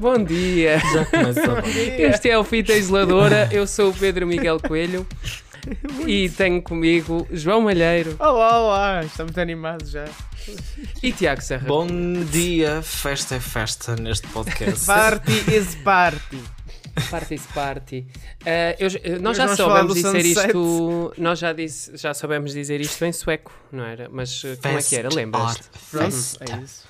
Bom dia! Já começa bem. Este é o Fita Isoladora. Eu sou o Pedro Miguel Coelho e tenho comigo João Malheiro Olá, olá, estamos animados já. e Tiago Serra. Bom dia, festa é festa neste podcast. Party is party. Party is party. Ah, eu- eu- nós já vamos falar soubemos do dizer sunset. isto. Nós já, disse, já soubemos dizer isto em sueco, não era? Mas ah, como é que era? Fest Lembras-te? Pronto, é isso.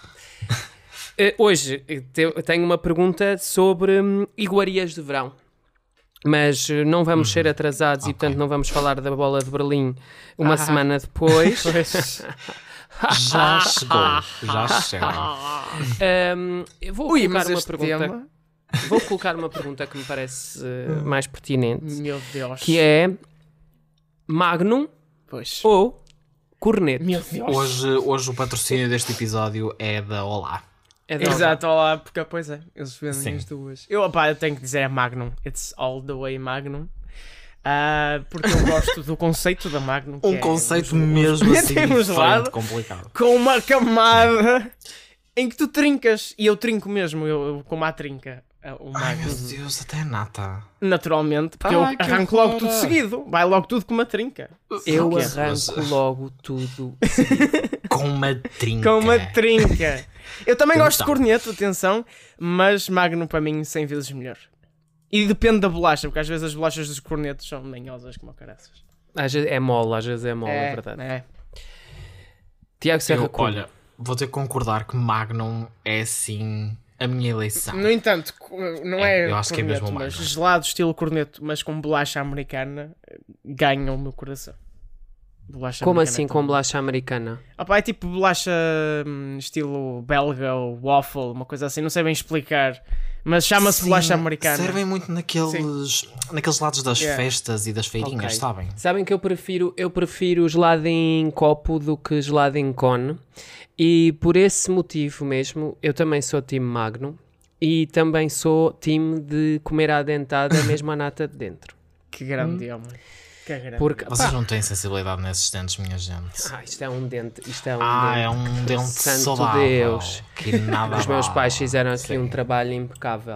Eh, Hoje eh, tenho uma pergunta sobre hum, iguarias de verão. Mas eh, não vamos ser atrasados e, Ok. portanto, não vamos falar da bola de Berlim uma Ah. semana depois. Pois. Já chegou, já chega. Hum, eu vou Ui, colocar uma pergunta. tema... Vou colocar uma pergunta que me parece eh, mais pertinente, Meu Deus. que é Magnum Pois. ou Corneto? Meu Deus. Hoje, hoje o patrocínio deste episódio é da Olá. É Exato, olá, porque pois é, eles vendem Sim. as duas. Eu, opá, eu tenho que dizer é Magnum. It's all the way Magnum. Ah, porque eu gosto do conceito da Magnum. que Um é conceito mesmo assim um gelado. diferente, complicado. com uma camada em que tu trincas. E eu trinco mesmo, eu, eu como a trinca. ah, O Ai Magnum. meu Deus, até nata. Naturalmente, porque Ai, eu arranco logo tudo seguido. Vai logo tudo com uma trinca. Eu arranco logo tudo. Com uma trinca. Com uma trinca. Eu também gosto de Então. corneto, atenção, mas Magnum para mim 100 vezes melhor. E depende da bolacha, porque às vezes as bolachas dos cornetos são manhosas como caraças. Às vezes é mole, às vezes é mole, é, verdade. É. Tiago Serra Eu, olha, vou ter que concordar que Magnum é assim a minha eleição. No entanto, não É, é, eu acho que é corneto, mesmo mas Magnum. gelado estilo corneto, mas com bolacha americana, ganha o meu coração. Bolacha Como americana assim é com bolacha americana? Ah pá, é tipo bolacha hum, estilo belga ou waffle, uma coisa assim, não sei bem explicar. Mas chama-se bolacha americana. Servem muito naqueles, naqueles lados das Yeah. festas e das feirinhas, Ok. sabem? Sabem que eu prefiro, eu prefiro gelado em copo do que gelado em cone. E por esse motivo mesmo, eu também sou time Magnum. E também sou time de comer à dentada mesmo a nata de dentro. Que grande homem. Que grande. Porque, Vocês pá, não têm sensibilidade nesses dentes, minha gente. ah, isto é um dente, isto é um Ah, dente. é um dente Santo saudável. Deus. Que nada Os meus pais fizeram aqui Sim. um trabalho impecável.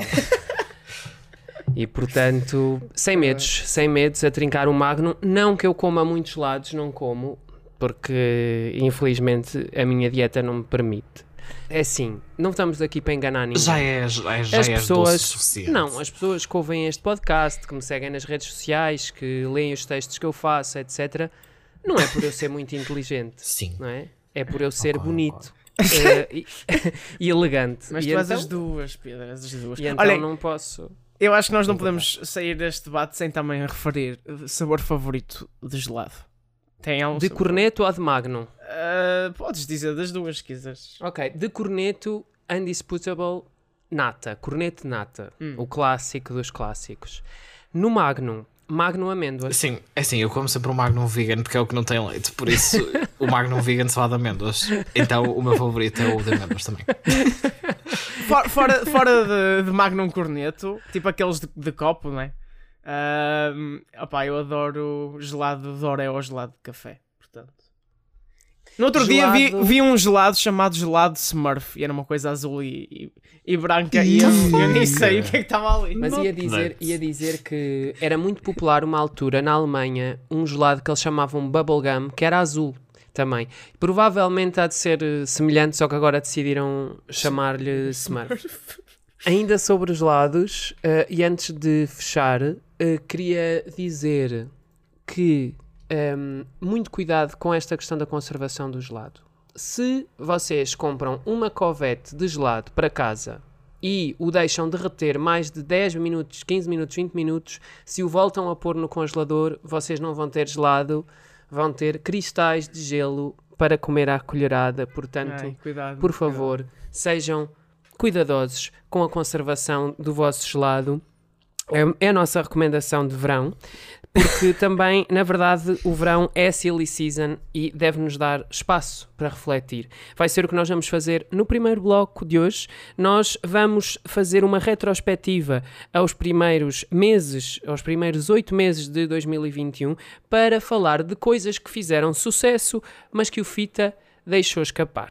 E portanto, sem medos, sem medos a trincar o Magnum. Não que eu coma muitos lados, não como, porque infelizmente a minha dieta não me permite. É assim, não estamos aqui para enganar ninguém. Já é, já é, já as és pessoas, suficiente. não, as pessoas que ouvem este podcast, que me seguem nas redes sociais, que leem os textos que eu faço, etc. Não é por eu ser muito inteligente, Sim. não é? É por eu ser Concordo, bonito eh, e, e elegante. Mas e tu és então, as duas, Pedro, és as duas. e então Olha, não posso. eu acho que nós não podemos sair deste debate sem também referir sabor favorito de gelado. Tem algum De sabor? corneto ou de magnum? Ah, podes dizer das duas, se quiseres. Ok, de corneto, undisputable, nata. Corneto nata. Hum. O clássico dos clássicos. No magnum, magnum amêndoas. Sim, é assim, eu como sempre o Magnum Vegan porque é o que não tem leite, por isso o Magnum Vegan só há de amêndoas. Então o meu favorito é o de amêndoas também. Fora, fora, fora de, de Magnum Corneto, tipo aqueles de, de copo, não é? Ah, opá, eu adoro gelado de Oreo ou gelado de café, portanto. No outro dia vi, Gelado- vi um gelado chamado gelado Smurf e era uma coisa azul e, e, e branca e eu, eu nem sei o que é que estava ali. Mas ia dizer, ia dizer que era muito popular uma altura na Alemanha um gelado que eles chamavam bubblegum, que era azul também. Provavelmente há de ser eh, semelhante, só que agora decidiram chamar-lhe Smurf. Ainda sobre os gelados, eh, e antes de fechar, eh, queria dizer que ehm, muito cuidado com esta questão da conservação do gelado. Se vocês compram uma covete de gelado para casa e o deixam derreter mais de 10 minutos, 15 minutos, 20 minutos, se o voltam a pôr no congelador, vocês não vão ter gelado, vão ter cristais de gelo para comer à colherada. Portanto, Ai, cuidado. por favor, sejam cuidadosos com a conservação do vosso gelado. É- É a nossa recomendação de verão, porque também, na verdade, o verão é silly season e deve-nos dar espaço para refletir. Vai ser o que nós vamos fazer no primeiro bloco de hoje. Nós vamos fazer uma retrospectiva aos primeiros meses, aos primeiros oito meses de 2021, para falar de coisas que fizeram sucesso, mas que o Fita deixou escapar.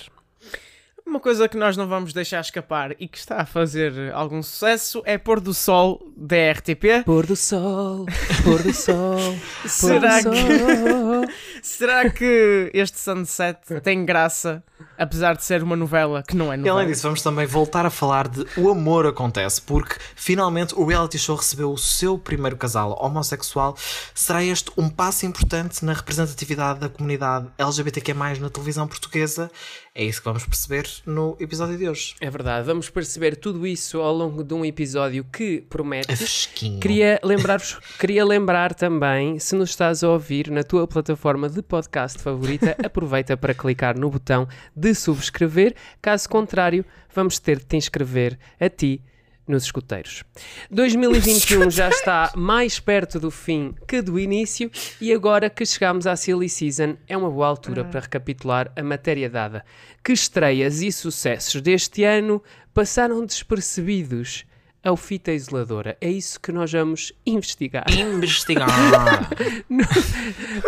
Uma coisa que nós não vamos deixar escapar e que está a fazer algum sucesso é Pôr do Sol da RTP. Pôr do sol, pôr do sol, pôr Será do que- sol. Será que este Sunset tem graça, apesar de ser uma novela que não é E novela? além disso, vamos também voltar a falar de O Amor Acontece, porque finalmente o reality show recebeu o seu primeiro casal homossexual. Será este um passo importante na representatividade da comunidade LGBTQ+, na televisão portuguesa? É isso que vamos perceber no episódio de hoje. É verdade, vamos perceber tudo isso ao longo de um episódio que promete. É fresquinho. Queria lembrar-vos, queria lembrar também, se nos estás a ouvir na tua plataforma de podcast favorita, aproveita para clicar no botão de subscrever. Caso contrário, vamos ter de te inscrever a ti nos escuteiros. 2021 já está mais perto do fim que do início e agora que chegamos à Silly Season é uma boa altura para recapitular a matéria dada. Que estreias e sucessos deste ano passaram despercebidos ao fita isoladora? É isso que nós vamos investigar. Investigar.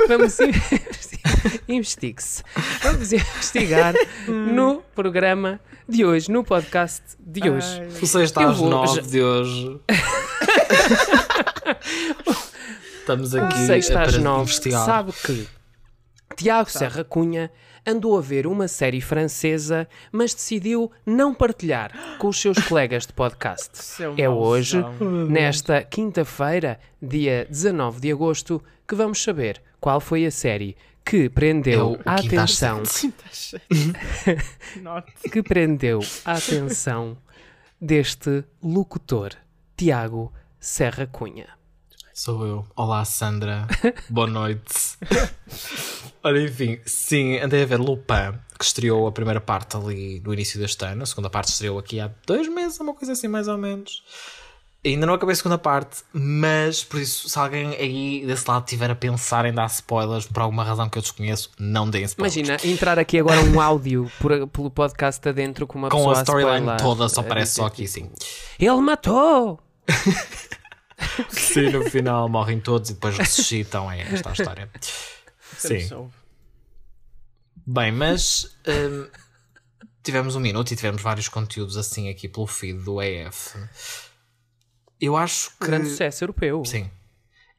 Vamos investi- investigue-se. Vamos investigar no programa de hoje, no podcast de hoje. Ai, sexto Eu às nove de hoje. Estamos aqui Sexta às para nove. investigar. Sabe que Tiago Serra Cunha andou a ver uma série francesa, mas decidiu não partilhar com os seus colegas de podcast. Seu É hoje, mauzão. nesta quinta-feira, dia 19 de agosto, que vamos saber qual foi a série que É prendeu a atenção que prendeu a atenção deste locutor, Tiago Serra Cunha. Sou eu. Olá, Sandra. Boa noite. Olha, enfim, sim, andei a ver Lupin, que estreou a primeira parte ali no início deste ano. A segunda parte estreou aqui há dois meses, uma coisa assim, mais ou menos. Ainda não acabei a segunda parte, mas por isso, se alguém aí desse lado estiver a pensar em dar spoilers por alguma razão que eu desconheço, não deem spoilers. Imagina entrar aqui agora um áudio por- pelo podcast adentro com uma Com pessoa a storyline toda, só aparece dizer, só aqui, sim. Ele matou! Sim, no final morrem todos e depois ressuscitam. É esta a história. Sempre Sim. Bem, mas hum, tivemos um minuto e tivemos vários conteúdos assim aqui pelo feed do EF. Eu acho que. Grande sucesso europeu. Sim.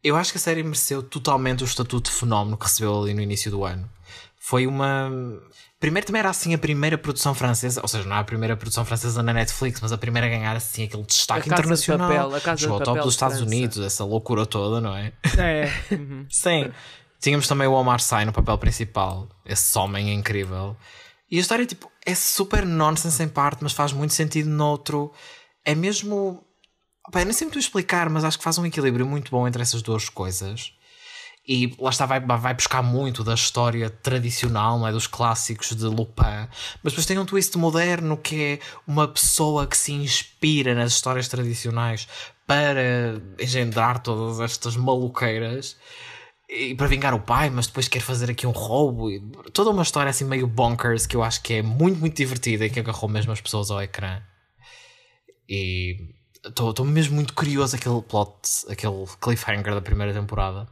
Eu acho que a série mereceu totalmente o estatuto de fenómeno que recebeu ali no início do ano. Foi uma. Primeiro também era assim a primeira produção francesa, ou seja, não é a primeira produção francesa na Netflix, mas a primeira a ganhar assim aquele destaque A Casa de internacional. Papel, a Casa de Chegou ao top Papel dos de Estados França. Unidos, essa loucura toda, não é? É. uhum. Sim. Tínhamos também o Omar Sy no papel principal. Esse homem é incrível. E a história, tipo, é super nonsense em parte, mas faz muito sentido noutro. É mesmo. Eu nem sei muito explicar, mas acho que faz um equilíbrio muito bom entre essas duas coisas. E lá está, vai, vai buscar muito da história tradicional, não é? dos clássicos de Lupin, mas depois tem um twist moderno que é uma pessoa que se inspira nas histórias tradicionais para engendrar todas estas maluqueiras e para vingar o pai, mas depois quer fazer aqui um roubo. E toda uma história assim meio bonkers que eu acho que é muito, muito divertida e que agarrou mesmo as pessoas ao ecrã. E estou mesmo muito curioso aquele plot, aquele cliffhanger da primeira temporada.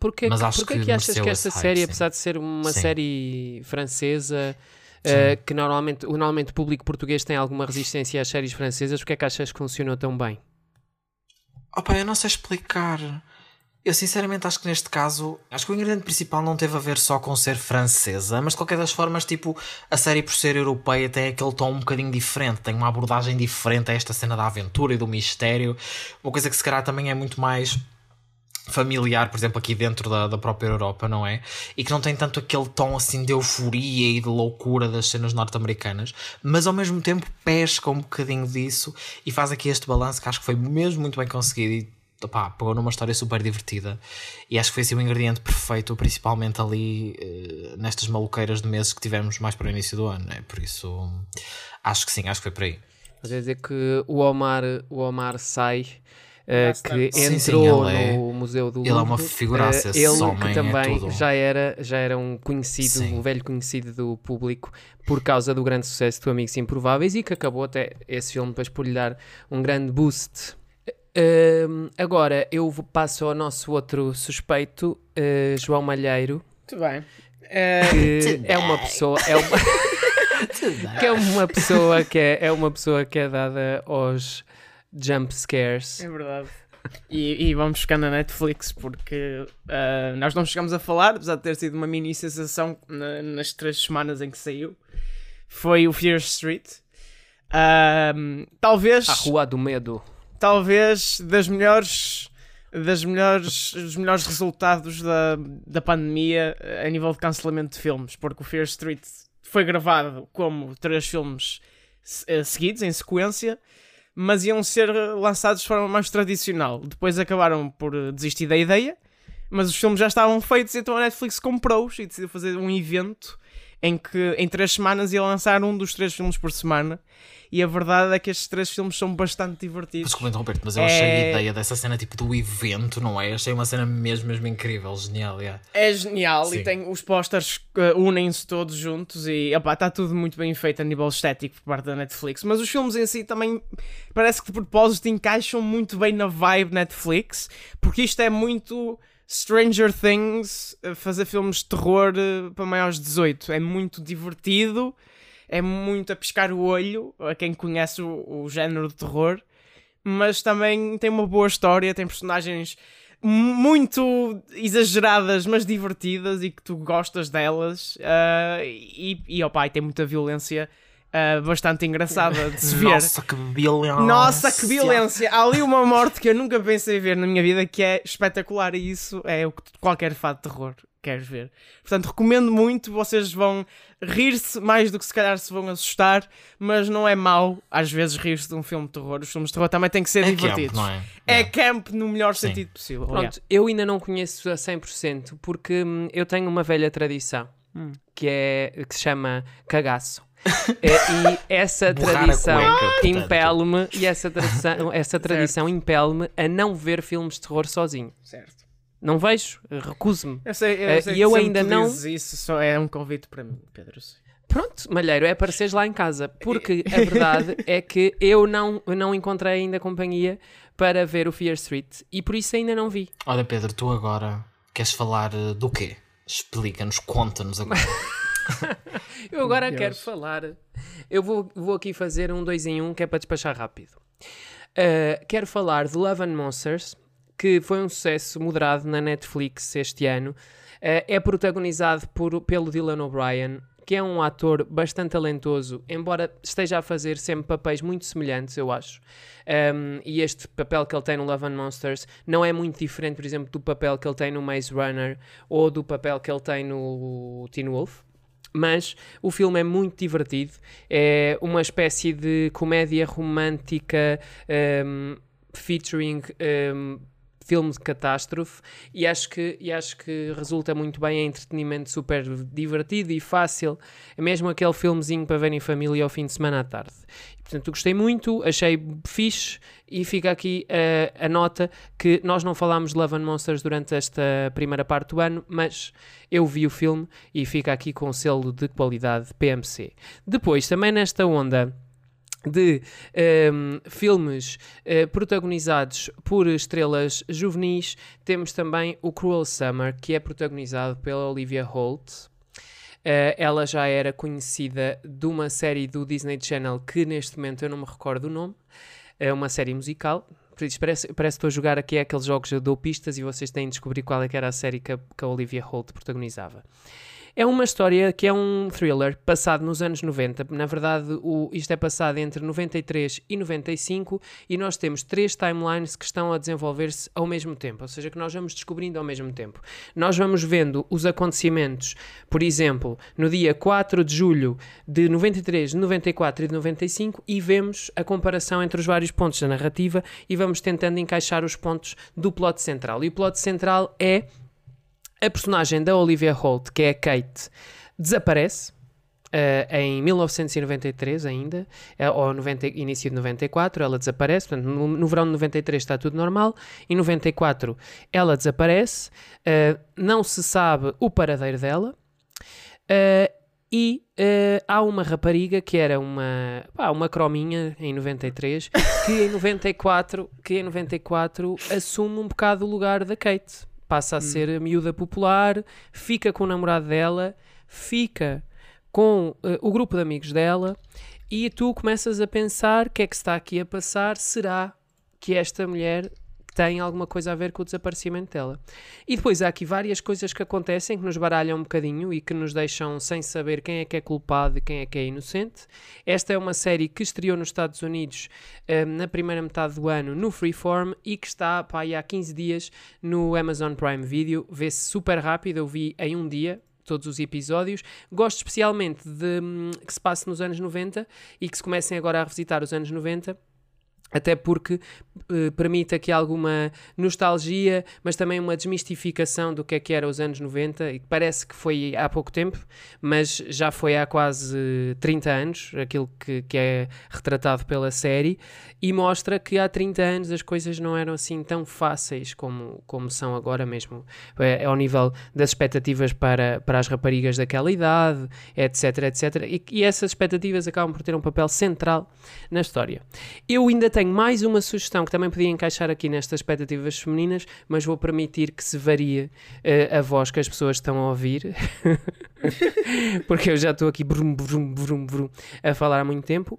Porquê, Mas acho porquê que que achas que esta hype, série, sim. apesar de ser uma Sim. série francesa, eh, que normalmente, o- normalmente o público português tem alguma resistência às séries francesas, porque é que achas que funcionou tão bem? Opa, eu não sei explicar. Eu sinceramente acho que neste caso, acho que o ingrediente principal não teve a ver só com ser francesa, mas de qualquer das formas, tipo, a série por ser europeia tem aquele tom um bocadinho diferente, tem uma abordagem diferente a esta cena da aventura e do mistério, uma coisa que se calhar também é muito mais familiar, por exemplo, aqui dentro da, da própria Europa, não é? E que não tem tanto aquele tom assim de euforia e de loucura das cenas norte-americanas, mas ao mesmo tempo pesca um bocadinho disso e faz aqui este balanço que acho que foi mesmo muito bem conseguido e opá, pegou numa história super divertida e acho que foi assim o ingrediente perfeito, principalmente ali eh, nestas maluqueiras de meses que tivemos mais para o início do ano, né? por isso acho que sim, acho que foi por aí. Quer dizer que o Omar, o Omar sai. Eh, que Sim, sim, entrou ele é- no Museu do ele é uma Louvre. figuraça, Eh, esse ele que é também tudo. já era já era um conhecido, Sim. um velho conhecido do público por causa do grande sucesso do Amigos Improváveis e que acabou até esse filme depois por lhe dar um grande boost. Ehm, agora eu passo ao nosso outro suspeito, eh, João Malheiro, Muito bem. Eh, que é uma pessoa, é uma, que é uma pessoa que é, é uma pessoa que é dada aos jump scares. É verdade. E, e vamos ficar na Netflix porque uh, nós não chegamos a falar, apesar de ter sido uma mini sensação na, nas três semanas em que saiu. Foi o Fear Street. Uh, talvez. A Rua do Medo. Talvez das melhores. Das melhores, dos melhores resultados da, da pandemia a nível de cancelamento de filmes, porque o Fear Street foi gravado como três filmes uh, seguidos, em sequência, mas iam ser lançados de forma mais tradicional. Depois acabaram por desistir da ideia, mas os filmes já estavam feitos, então a Netflix comprou-os e decidiu fazer um evento em que em três semanas ia lançar um dos três filmes por semana. E a verdade é que estes três filmes são bastante divertidos. Desculpa interromper mas eu achei é... a ideia dessa cena tipo do evento, não é? Achei uma cena mesmo, mesmo incrível, genial. Yeah. É genial Sim. e tem os posters uh, unem-se todos juntos e está tudo muito bem feito a nível estético por parte da Netflix. Mas os filmes em si também parece que de propósito encaixam muito bem na vibe Netflix, porque isto é muito Stranger Things fazer filmes de terror uh, para maiores de 18. É muito divertido é muito a pescar o olho a quem conhece o, o género de terror, mas também tem uma boa história, tem personagens muito exageradas, mas divertidas e que tu gostas delas. Uh, e, e opa, tem muita violência uh, bastante engraçada de se ver. Nossa, que violência! Nossa, que violência! Há ali uma morte que eu nunca pensei ver na minha vida que é espetacular e isso é o que qualquer fã de terror queres ver. Portanto, recomendo muito. Vocês vão rir-se mais do que se calhar se vão assustar, mas não é mau às vezes rir-se de um filme de terror. Os filmes de terror também têm que ser é divertidos. Camp, é? é camp no melhor Sim. sentido possível. Pronto, yeah. eu ainda não conheço a 100% porque hum, eu tenho uma velha tradição hum. que, é, que se chama cagaço. É, e essa tradição impele-me e essa tradição, essa tradição impele-me a não ver filmes de terror sozinho. Certo. Não vejo, recuso-me. Eu sei, eu sei uh, e eu ainda não. Isso só é um convite para mim, Pedro. Pronto, Malheiro, é apareceres lá em casa. Porque a verdade é que eu não, não encontrei ainda companhia para ver o Fear Street e por isso ainda não vi. Olha, Pedro, tu agora queres falar eh, do quê? Explica-nos, conta-nos agora. eu agora quero falar. Eu vou, vou aqui fazer um dois em um que é para despachar rápido. Uh, quero falar de Love and Monsters, que foi um sucesso moderado na Netflix este ano. Uh, é protagonizado por, pelo Dylan O'Brien, que é um ator bastante talentoso, embora esteja a fazer sempre papéis muito semelhantes, eu acho. Um, e este papel que ele tem no Love and Monsters não é muito diferente, por exemplo, do papel que ele tem no Maze Runner ou do papel que ele tem no Teen Wolf. Mas o filme é muito divertido, é uma espécie de comédia romântica um, featuring um, filme de catástrofe. E acho que, e acho que resulta muito bem, é entretenimento super divertido e fácil, é mesmo aquele filmezinho para ver em família ao fim de semana à tarde. Portanto, gostei muito, achei fixe e fica aqui uh, a nota que nós não falámos de Love and Monsters durante esta primeira parte do ano, mas eu vi o filme e fica aqui com o selo de qualidade PMC. Depois, também nesta onda de um, ehm, filmes uh, protagonizados por estrelas juvenis, temos também o Cruel Summer, que é protagonizado pela Olivia Holt. Uh, ela já era conhecida de uma série do Disney Channel que neste momento eu não me recordo o nome, é uma série musical. Parece, parece que estou a jogar aqui aqueles jogos eu dou pistas e vocês têm de descobrir qual é que era a série que a, que a Olivia Holt protagonizava. É uma história que é um thriller passado nos anos 90. Na verdade, o, isto é passado entre 93 e 95 e nós temos três timelines que estão a desenvolver-se ao mesmo tempo, ou seja, que nós vamos descobrindo ao mesmo tempo. Nós vamos vendo os acontecimentos, por exemplo, no dia 4 de julho de 93, de 94 e de 95 e vemos a comparação entre os vários pontos da narrativa e vamos tentando encaixar os pontos do plot central. E o plot central é a personagem da Olivia Holt, que é a Kate, desaparece. Uh, em 1993 ainda, uh, ou 90, início de 94, ela desaparece, portanto, no, no, verão de 93 está tudo normal, em 94 ela desaparece, uh, não se sabe o paradeiro dela, e há uma rapariga que era uma, pá, uma crominha em 93, que em 94, que em 94 assume um bocado o lugar da Kate passa a hum. ser a miúda popular, fica com o namorado dela, fica com uh, o grupo de amigos dela e tu começas a pensar o que é que está aqui a passar, será que esta mulher tem alguma coisa a ver com o desaparecimento dela. E depois há aqui várias coisas que acontecem que nos baralham um bocadinho e que nos deixam sem saber quem é que é culpado e quem é que é inocente. Esta é uma série que estreou nos Estados Unidos um, na primeira metade do ano no Freeform e que está pá, há 15 dias no Amazon Prime Video. Vê-se super rápido, eu vi em um dia, todos os episódios. Gosto especialmente de hum, que se passe nos anos 90 e que se comecem agora a revisitar os anos 90 até porque eh, permite aqui alguma nostalgia, mas também uma desmistificação do que é que era os anos 90, e parece que foi há pouco tempo, mas já foi há quase 30 anos, aquilo que, que é retratado pela série, e mostra que há 30 anos as coisas não eram assim tão fáceis como, como são agora mesmo, é, ao nível das expectativas para, para as raparigas daquela idade, etc, etc, e, e essas expectativas acabam por ter um papel central na história. Eu ainda tenho tenho mais uma sugestão que também podia encaixar aqui nestas expectativas femininas, mas vou permitir que se varie uh, a voz que as pessoas estão a ouvir, porque eu já estou aqui brum, brum, brum, brum, a falar há muito tempo.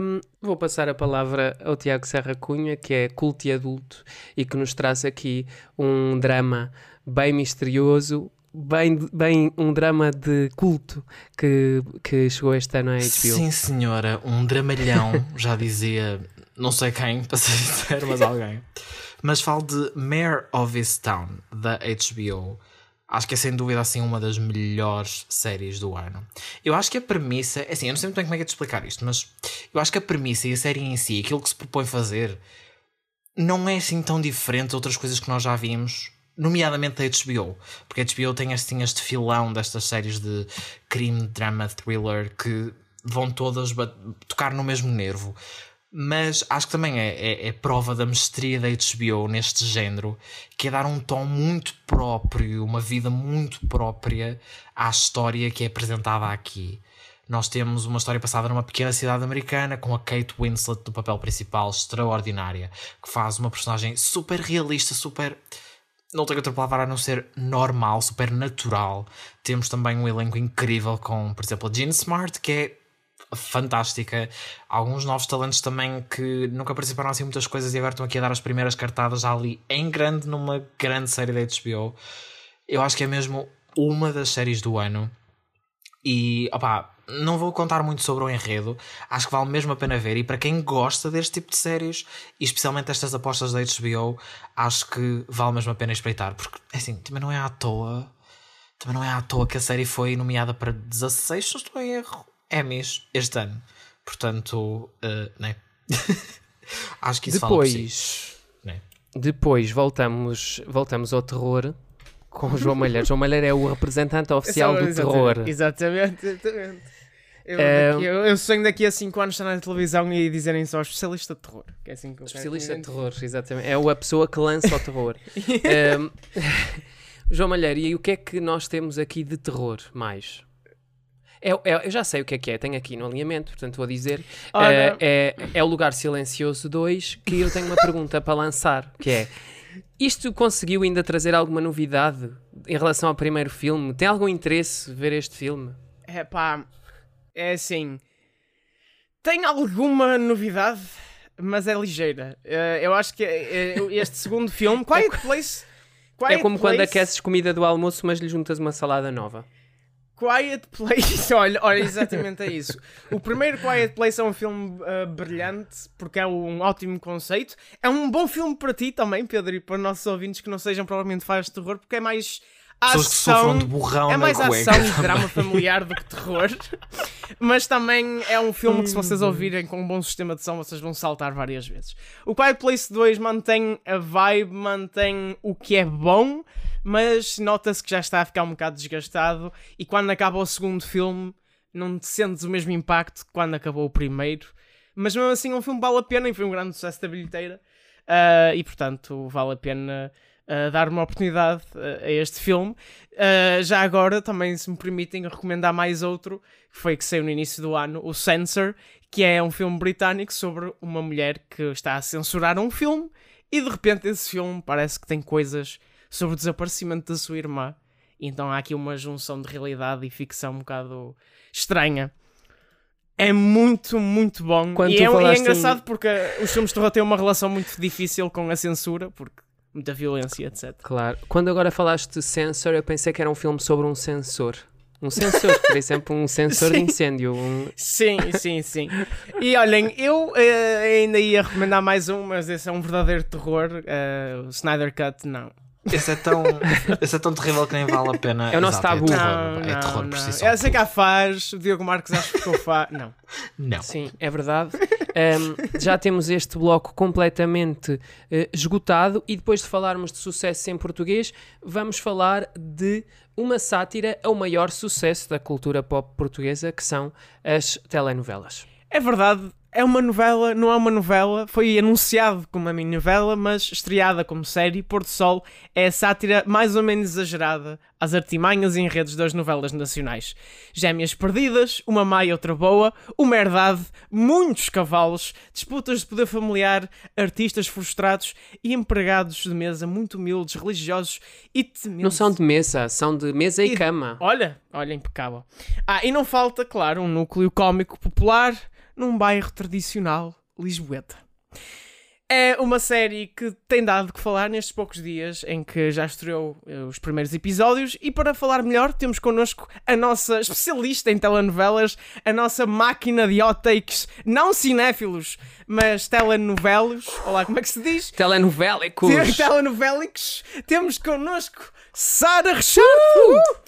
Um, vou passar a palavra ao Tiago Serra Cunha, que é culto e adulto e que nos traz aqui um drama bem misterioso, bem, bem um drama de culto que, que chegou este ano à HBO. Sim, senhora, um dramalhão, já dizia não sei quem, para ser sincero, mas alguém. Mas falo de Mayor of Town da HBO. Acho que é sem dúvida assim uma das melhores séries do ano. Eu acho que a premissa, é assim, eu não sei muito bem como é que é de explicar isto, mas eu acho que a premissa e a série em si, aquilo que se propõe fazer, não é assim tão diferente de outras coisas que nós já vimos, nomeadamente da HBO. Porque a HBO tem assim este filão destas séries de crime, drama, thriller que vão todas tocar no mesmo nervo mas acho que também é, é, é, prova da mestria da HBO neste género, que é dar um tom muito próprio, uma vida muito própria à história que é apresentada aqui. Nós temos uma história passada numa pequena cidade americana com a Kate Winslet no papel principal, extraordinária, que faz uma personagem super realista, super. Não tenho outra palavra a não ser normal, super natural. Temos também um elenco incrível com, por exemplo, a Jean Smart, que é fantástica. Alguns novos talentos também que nunca participaram assim muitas coisas e agora estão aqui a dar as primeiras cartadas ali em grande numa grande série da HBO. Eu acho que é mesmo uma das séries do ano. E opá, não vou contar muito sobre o enredo, acho que vale mesmo a pena ver. E para quem gosta deste tipo de séries, e especialmente estas apostas da HBO, acho que vale mesmo a pena espreitar, porque assim, também não é à toa. Também não é à toa que a série foi nomeada para 16, se estou em erro, Emmys este ano. Portanto, uh, né? Acho que isso depois, né? depois voltamos, voltamos ao terror com o João Malheiro. João Malheiro é o representante oficial do terror. Exatamente, exatamente. Eu, daqui, eu, eu sonho daqui a 5 anos estar na televisão e dizerem só especialista de terror. Que é assim que especialista de terror, exatamente. É a pessoa que lança o terror. um, João Malheiro, e o que é que nós temos aqui de terror mais? É, é, eu já sei o que é que é, tenho aqui no alinhamento, portanto vou dizer. é, é, é o Lugar Silencioso 2 que eu tenho uma pergunta para lançar, que é. Isto conseguiu ainda trazer alguma novidade em relação ao primeiro filme? Tem algum interesse ver este filme? É pá, é assim. Tem alguma novidade, mas é ligeira. Uh, eu acho que uh, este segundo filme, Quiet Place. Quiet é como Place... quando aqueces comida do almoço, mas lhe juntas uma salada nova. Quiet Place, olha, olha, exatamente é isso. O primeiro Quiet Place é um filme uh, brilhante porque é um ótimo conceito. É um bom filme para ti também, Pedro, e para nossos ouvintes que não sejam provavelmente fãs de terror, porque é mais burrão É mais ação e drama familiar do que terror. Mas também é um filme que, se vocês hum. ouvirem com um bom sistema de som, vocês vão saltar várias vezes. O Quiet Place 2 mantém a vibe, mantém o que é bom, mas nota-se que já está a ficar um bocado desgastado. E quando acaba o segundo filme, não sentes o mesmo impacto que quando acabou o primeiro. Mas mesmo assim, é um filme vale a pena e foi um grande sucesso da bilheteira. Uh, e portanto, vale a pena uh, dar uma oportunidade uh, a este filme. Já agora, também, se me permitem, recomendar mais outro, que foi que saiu no início do ano, o Censor, que é um filme britânico sobre uma mulher que está a censurar um filme e de repente esse filme parece que tem coisas sobre o desaparecimento da sua irmã Então há aqui uma junção de realidade e ficção um bocado estranha. É muito, muito bom. Quando e é, é engraçado porque os filmes de terror têm uma relação muito difícil com a censura, porque muita violência, etc. Claro. Quando agora falaste de sensor, eu pensei que era um filme sobre um sensor. Um sensor, por exemplo, um sensor de incêndio. Um... Sim, sim, sim. E olhem, eu eh, ainda ia recomendar mais um, mas esse é um verdadeiro terror. eh, o Snyder Cut, não. Esse é tão, esse é tão terrível que nem vale a pena. É o nosso Exato, tabu. É Não, terror, é não, terror não. por si só. Eu sei que há faz, o Diogo Marques acho que ficou fã. Não. Não. Sim, é verdade. Um, já temos este bloco completamente eh, esgotado e depois de falarmos de sucesso em português, vamos falar de uma sátira ao maior sucesso da cultura pop portuguesa, que são as telenovelas. É verdade, é uma novela, não é uma novela, foi anunciado como uma mini-novela, mas estreada como série, Pôr do Sol é a sátira mais ou menos exagerada às artimanhas e enredos das novelas nacionais. Gêmeas perdidas, uma má e outra boa, uma herdade, muitos cavalos, disputas de poder familiar, artistas frustrados e empregados de mesa muito humildes, religiosos e tementes. Não são de mesa, são de mesa e, E- cama. Olha, olha, impecável. Ah, e não falta, claro, um núcleo cómico popular num bairro tradicional lisboeta. É uma série que tem dado que falar nestes poucos dias em que já estreou eh, os primeiros episódios e para falar melhor temos connosco a nossa especialista em telenovelas, a nossa máquina de hot takes, não cinéfilos, mas telenovelos. Olá, como é que se diz? Telenovélicos! Telenovélicos. Temos connosco Sara Richard.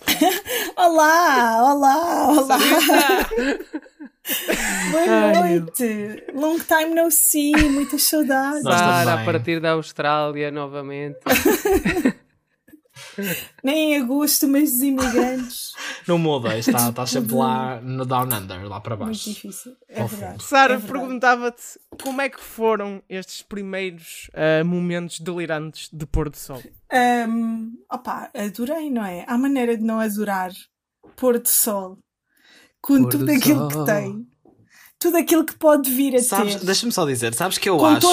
Olá, olá, olá. Boa noite. Long time no see, muitas saudades. Nós Sara, a partir da Austrália, novamente. Nem em agosto, mas dos imigrantes. Não muda, está, está sempre lá no Down Under, lá para Muito baixo. difícil. É verdade. Sara, é verdade. perguntava-te como é que foram estes primeiros ah, momentos delirantes de pôr do sol. Ahm, opa, adorei, não é? Há maneira de não adorar pôr do sol com Pôr tudo do aquilo sol. que tem. Tudo aquilo que pode vir a Sabes, ter. deixa-me só dizer, sabes que eu Com acho,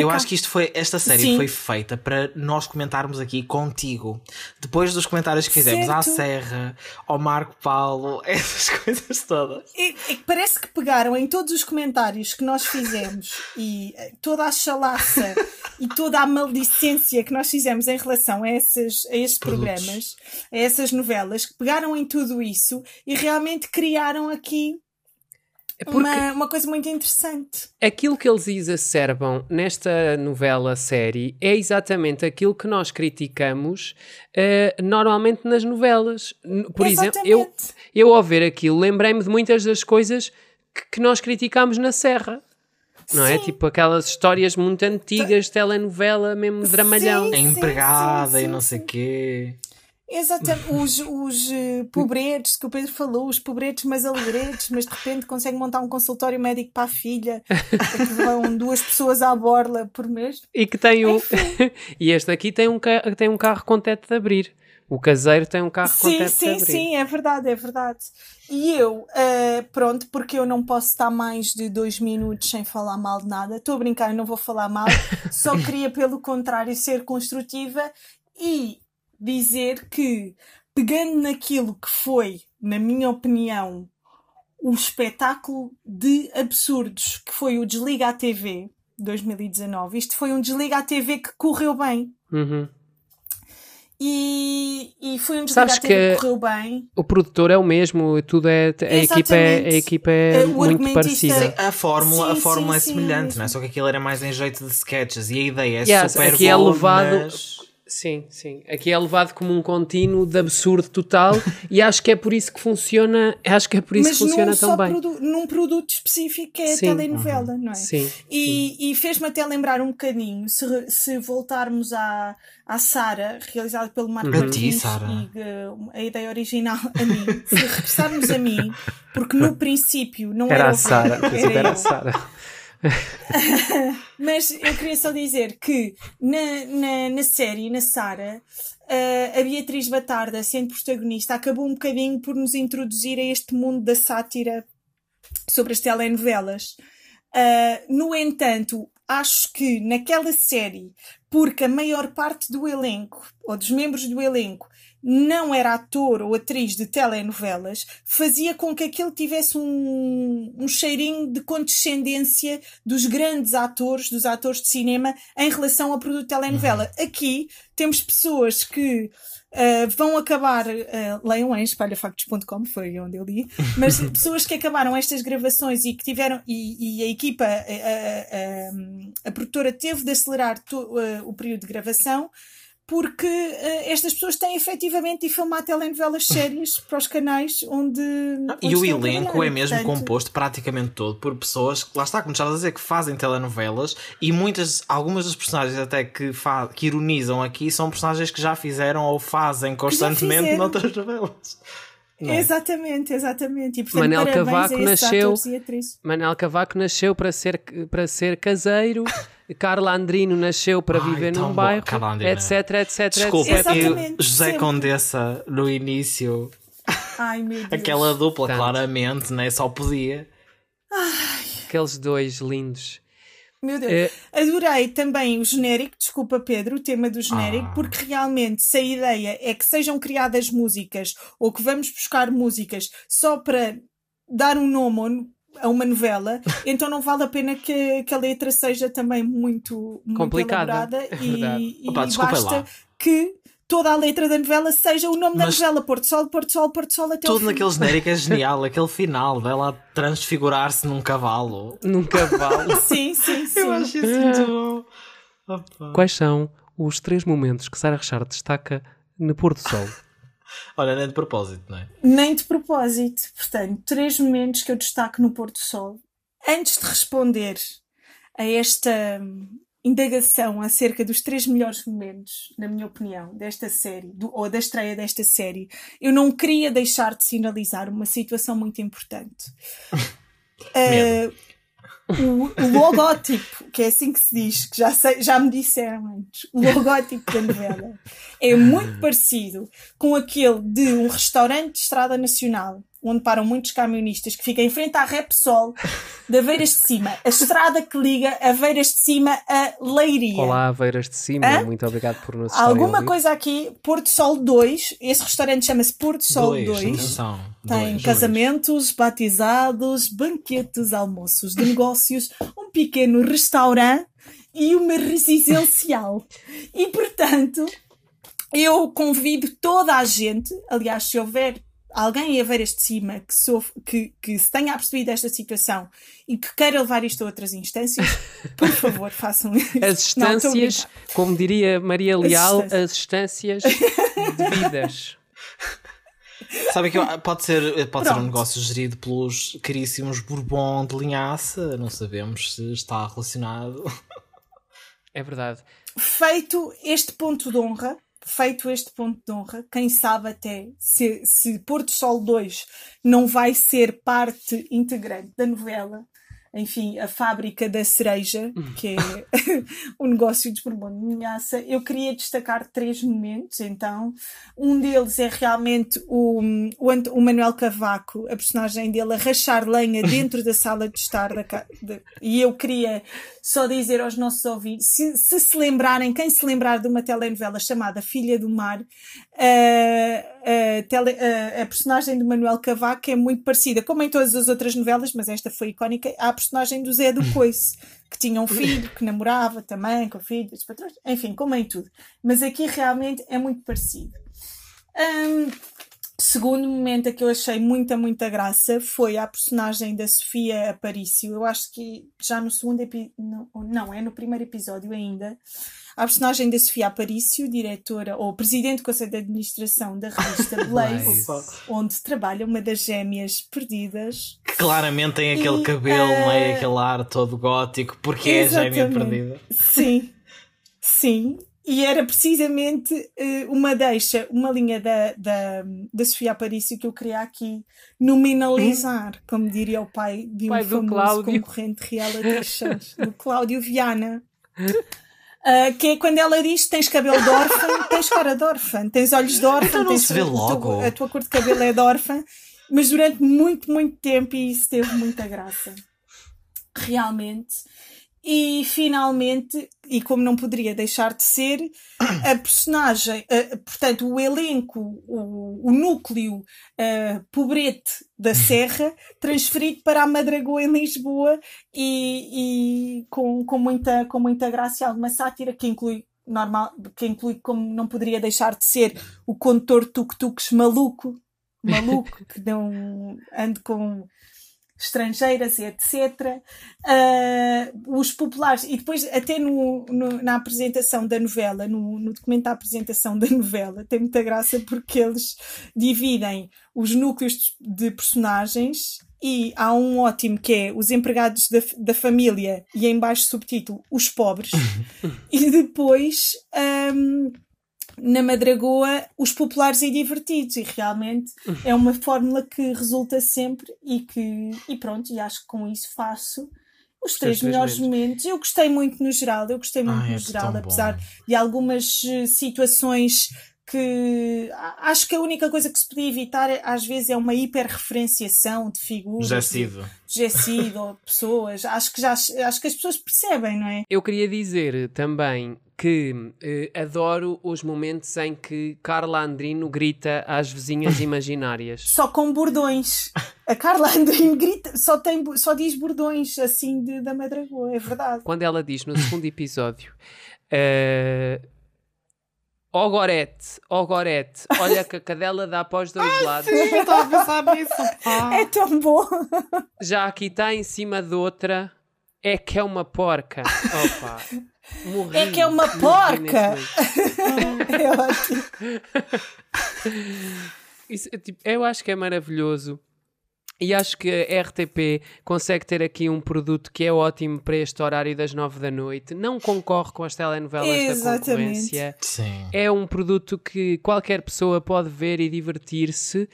eu acho que isto foi, esta série Sim. foi feita para nós comentarmos aqui contigo. Depois dos comentários que fizemos à Certo. Serra, ao Marco Paulo, essas coisas todas. E- e parece que pegaram em todos os comentários que nós fizemos e eh, toda a chalaça e toda a maldicência que nós fizemos em relação a, essas, a estes Produtos. programas, a essas novelas, que pegaram em tudo isso e realmente criaram aqui porque uma, uma coisa muito interessante. aquilo que eles exacerbam nesta novela série é exatamente aquilo que nós criticamos eh, normalmente nas novelas. Por exemplo, eu, eu ao ver aquilo lembrei-me de muitas das coisas que, que nós criticámos na Serra. Não é? Sim. Tipo aquelas histórias muito antigas, telenovela, mesmo dramalhão. Sim. A empregada sim, e não sim, sei o quê. Exatamente, os, os eh, pobretos que o Pedro falou, os pobretos mas alegretes, mas de repente consegue montar um consultório médico para a filha, que vão duas pessoas à borla por mês. E que tem o. e este aqui tem um, tem um carro com teto de abrir. O caseiro tem um carro com Sim, teto de sim, abrir. sim, é verdade, é verdade. E eu, eh, pronto, porque eu não posso estar mais de dois minutos sem falar mal de nada. Estou a brincar, eu não vou falar mal. Só queria, pelo contrário, ser construtiva e dizer que, pegando naquilo que foi, na minha opinião, o espetáculo de absurdos que foi o Desliga a TV 2019, isto foi um Desliga a TV que correu bem. Uhum. E, e foi um Desliga Sabes a TV que que- correu bem. O produtor é o mesmo, tudo é. A equipa é, a equipa é Eh, o muito parecida. A fórmula, a Sim, fórmula sim, é sim, semelhante, é não é? Só que aquilo era mais em jeito de sketches e a ideia é Yes, super aqui é boa, levado- mas- Sim, sim. Aqui é levado como um contínuo de absurdo total e acho que é por isso que funciona. Acho que é por isso mas que funciona tão bem. produ- num produto específico que é Sim. a telenovela, não é? Sim. E, e fez-me até lembrar um bocadinho, se, se voltarmos à, à Sara, realizada pelo Marco ti, Martins, Sara. e a ideia original a mim, se regressarmos a mim, porque no princípio não era, Era a Sara. Era, era a. Sara. Mas eu queria só dizer que na, na, na série, na Sara, eh, a Beatriz Batarda, sendo protagonista, acabou um bocadinho por nos introduzir a este mundo da sátira sobre as telenovelas. Uh, no entanto, acho que naquela série porque a maior parte do elenco, ou dos membros do elenco, não era ator ou atriz de telenovelas, fazia com que aquele tivesse um, um cheirinho de condescendência dos grandes atores, dos atores de cinema, em relação ao produto de telenovela. Aqui temos pessoas que Uh, vão acabar, uh, leiam em espalhafactos.com, foi onde eu li, mas pessoas que acabaram estas gravações e que tiveram, e, e a equipa, a, a, a, a, produtora teve de acelerar to, uh, o período de gravação porque uh, estas pessoas têm efetivamente de filmar telenovelas sérias para os canais onde. onde e o elenco é mesmo portanto... composto praticamente todo por pessoas que, lá está, como estás a dizer, que fazem telenovelas e muitas, algumas das personagens até que, que ironizam aqui são personagens que já fizeram ou fazem constantemente noutras novelas. É? Exatamente, exatamente. E, portanto, Manel Cavaco nasceu. Manel Cavaco nasceu para ser, para ser caseiro. Carla Andrino nasceu para Ai, viver num bairro, etc, etc, Desculpa, etc. José sempre. Condessa no início. Ai, meu Deus. Aquela dupla, Tanto. claramente, né? só podia. Ai. Aqueles dois lindos. Meu Deus. É... Adorei também o genérico, desculpa Pedro, o tema do genérico, ah. porque realmente se a ideia é que sejam criadas músicas ou que vamos buscar músicas só para dar um nome a uma novela, então não vale a pena que, que a letra seja também muito, muito complicada elaborada é e, Opa, e basta lá. que toda a letra da novela seja o nome Mas da novela, Porto Sol, Porto Sol, Porto Sol até Tudo naquele genérico é genial, aquele final dela transfigurar-se num cavalo. Num cavalo. sim, sim, sim. Eu acho isso muito bom. Opa. Quais são os três momentos que Sarah Richard destaca no Porto Sol? Olha, nem de propósito, não é? Nem de propósito. Portanto, três momentos que eu destaco no Porto Sol. Antes de responder a esta indagação acerca dos três melhores momentos, na minha opinião, desta série, do, ou da estreia desta série, eu não queria deixar de sinalizar uma situação muito importante. uh, o, o, logótipo, que é assim que se diz, que já, sei, já me disseram antes, o logótipo da novela é muito parecido com aquele de um restaurante de Estrada Nacional onde param muitos camionistas, que fica em frente à Repsol, de Aveiras de Cima, a estrada que liga Aveiras de Cima a Leiria. Olá, Aveiras de Cima, Hã? muito obrigado por nos Alguma coisa aqui, Porto Sol 2, esse restaurante chama-se Porto Sol 2. 2. Tem dois, casamentos, dois. batizados, banquetes, almoços de negócios, um pequeno restaurante e uma residencial. e portanto, eu convido toda a gente, aliás, se houver alguém em Aveiras de Cima que, sofre, que, que se tenha percebido desta situação e que queira levar isto a outras instâncias, por favor, façam isso. As instâncias, Não, como diria Maria Leal, as instâncias devidas. Sabe que pode ser, pode ser um negócio gerido pelos caríssimos Bourbon de linhaça, não sabemos se está relacionado. É verdade. Feito este ponto de honra, feito este ponto de honra, quem sabe até se, se Porto Sol 2 não vai ser parte integrante da novela, enfim, a fábrica da cereja, que é o negócio de Bourbon de Minhaça, eu queria destacar três momentos, então. Um deles é realmente o, o, o Manuel Cavaco, a personagem dele, a rachar lenha dentro da sala de estar. Da, de, e eu queria só dizer aos nossos ouvintes, se, se, se lembrarem, quem se lembrar de uma telenovela chamada Filha do Mar, a, tele, a, a personagem de Manuel Cavaco é muito parecida, como em todas as outras novelas, mas esta foi icónica, à personagem do Zé do Coice, que tinha um filho, que namorava também com filhos, patrões, enfim, como em tudo. Mas aqui realmente é muito parecido. Um, segundo momento que eu achei muita, muita graça foi a personagem da Sofia Aparício. Eu acho que já no segundo episódio, não, não, é no primeiro episódio ainda. A personagem da Sofia Aparício, diretora ou presidente do Conselho de Administração da revista Blaze, onde trabalha uma das gêmeas perdidas. Que claramente tem aquele e, cabelo, uh... meio aquele ar todo gótico, porque Exatamente. é a gêmea perdida. Sim, sim. E era precisamente uh, uma deixa, uma linha da, da, da Sofia Aparício que eu queria aqui nominalizar, como diria o pai de um pai famoso Cláudio. concorrente reality shows, do Cláudio Viana. Uh, que é quando ela diz tens cabelo de órfã, tens cara de órfã, tens olhos de órfã, então tens se vê logo. A, tua cor de cabelo é de órfã, mas durante muito, muito tempo e isso teve muita graça. Realmente. E finalmente, e como não poderia deixar de ser, a personagem, uh, portanto, o elenco, o, o núcleo uh, pobrete da Serra, transferido para a Madragoa em Lisboa e, e com, com, muita, com muita graça e alguma sátira que inclui normal, que inclui como não poderia deixar de ser o condutor tuk-tuks maluco, maluco, que não ande com estrangeiras etc. Uh, os populares, e depois até no, no, na apresentação da novela, no, no documento da apresentação da novela, tem muita graça porque eles dividem os núcleos de personagens e há um ótimo que é os empregados da, da família e em baixo subtítulo os pobres e depois um, na Madragoa os populares e divertidos e realmente é uma fórmula que resulta sempre e que e pronto, e acho que com isso faço os três melhores momentos. Eu gostei muito no geral, eu gostei muito Ai, no é geral, apesar bom. de algumas eh, situações que acho que a única coisa que se podia evitar é, às vezes é uma hiperreferenciação de figuras Já sido. de sido ou pessoas. Acho que já acho que as pessoas percebem, não é? Eu queria dizer também que eh, adoro os momentos em que Carla Andrino grita às vizinhas imaginárias. Só com bordões. A Carla Andrino grita, só, tem, só diz bordões assim de, da Madragoa, é verdade. Quando ela diz no segundo episódio: eh, Ó Gorete, ó Gorete, olha que a cadela dá para os dois lados. Estava a pensar nisso. pá. É tão bom. Já aqui está em cima de outra, é que é uma porca. Opa, morri, É que é uma porca. É ótimo. Isso, é tipo, eu acho que é maravilhoso. E acho que a RTP consegue ter aqui um produto que é ótimo para este horário das nove da noite. Não concorre com as telenovelas da Exatamente. concorrência. Sim. É um produto que qualquer pessoa pode ver e divertir-se.